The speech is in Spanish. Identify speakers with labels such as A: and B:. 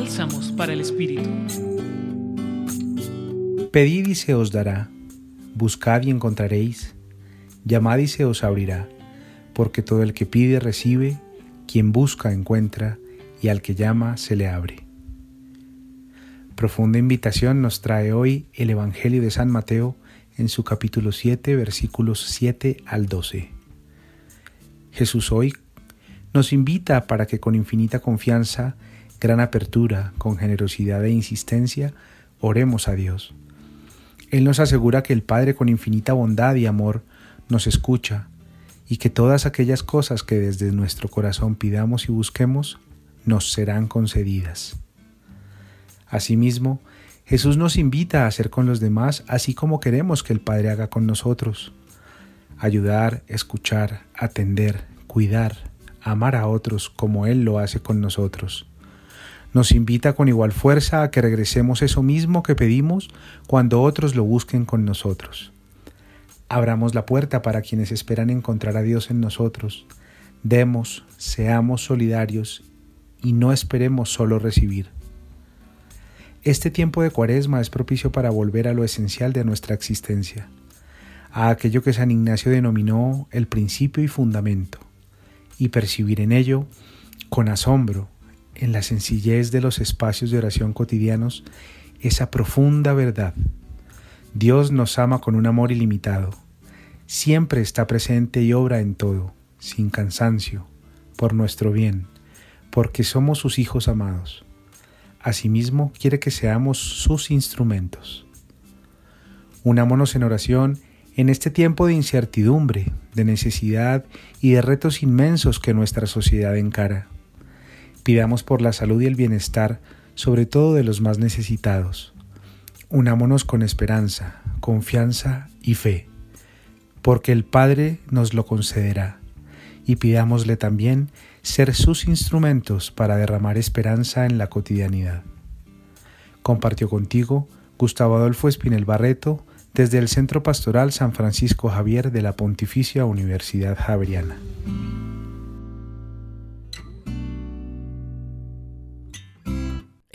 A: Bálsamos para el Espíritu.
B: Pedid y se os dará, buscad y encontraréis, llamad y se os abrirá, porque todo el que pide recibe, quien busca encuentra, y al que llama se le abre. Profunda invitación nos trae hoy el Evangelio de San Mateo en su capítulo 7, versículos 7 al 12. Jesús hoy nos invita para que con infinita confianza, gran apertura, con generosidad e insistencia, oremos a Dios. Él nos asegura que el Padre con infinita bondad y amor nos escucha y que todas aquellas cosas que desde nuestro corazón pidamos y busquemos nos serán concedidas. Asimismo, Jesús nos invita a hacer con los demás así como queremos que el Padre haga con nosotros. Ayudar, escuchar, atender, cuidar, amar a otros como Él lo hace con nosotros. Nos invita con igual fuerza a que regresemos eso mismo que pedimos cuando otros lo busquen con nosotros. Abramos la puerta para quienes esperan encontrar a Dios en nosotros. Demos, seamos solidarios y no esperemos solo recibir. Este tiempo de cuaresma es propicio para volver a lo esencial de nuestra existencia, a aquello que San Ignacio denominó el principio y fundamento, y percibir en ello, con asombro, en la sencillez de los espacios de oración cotidianos, esa profunda verdad. Dios nos ama con un amor ilimitado. Siempre está presente y obra en todo, sin cansancio, por nuestro bien, porque somos sus hijos amados. Asimismo, quiere que seamos sus instrumentos. Unámonos en oración en este tiempo de incertidumbre, de necesidad y de retos inmensos que nuestra sociedad encara. Pidamos por la salud y el bienestar, sobre todo de los más necesitados. Unámonos con esperanza, confianza y fe, porque el Padre nos lo concederá, y pidámosle también ser sus instrumentos para derramar esperanza en la cotidianidad. Compartió contigo Gustavo Adolfo Espinel Barreto, desde el Centro Pastoral San Francisco Javier de la Pontificia Universidad Javeriana.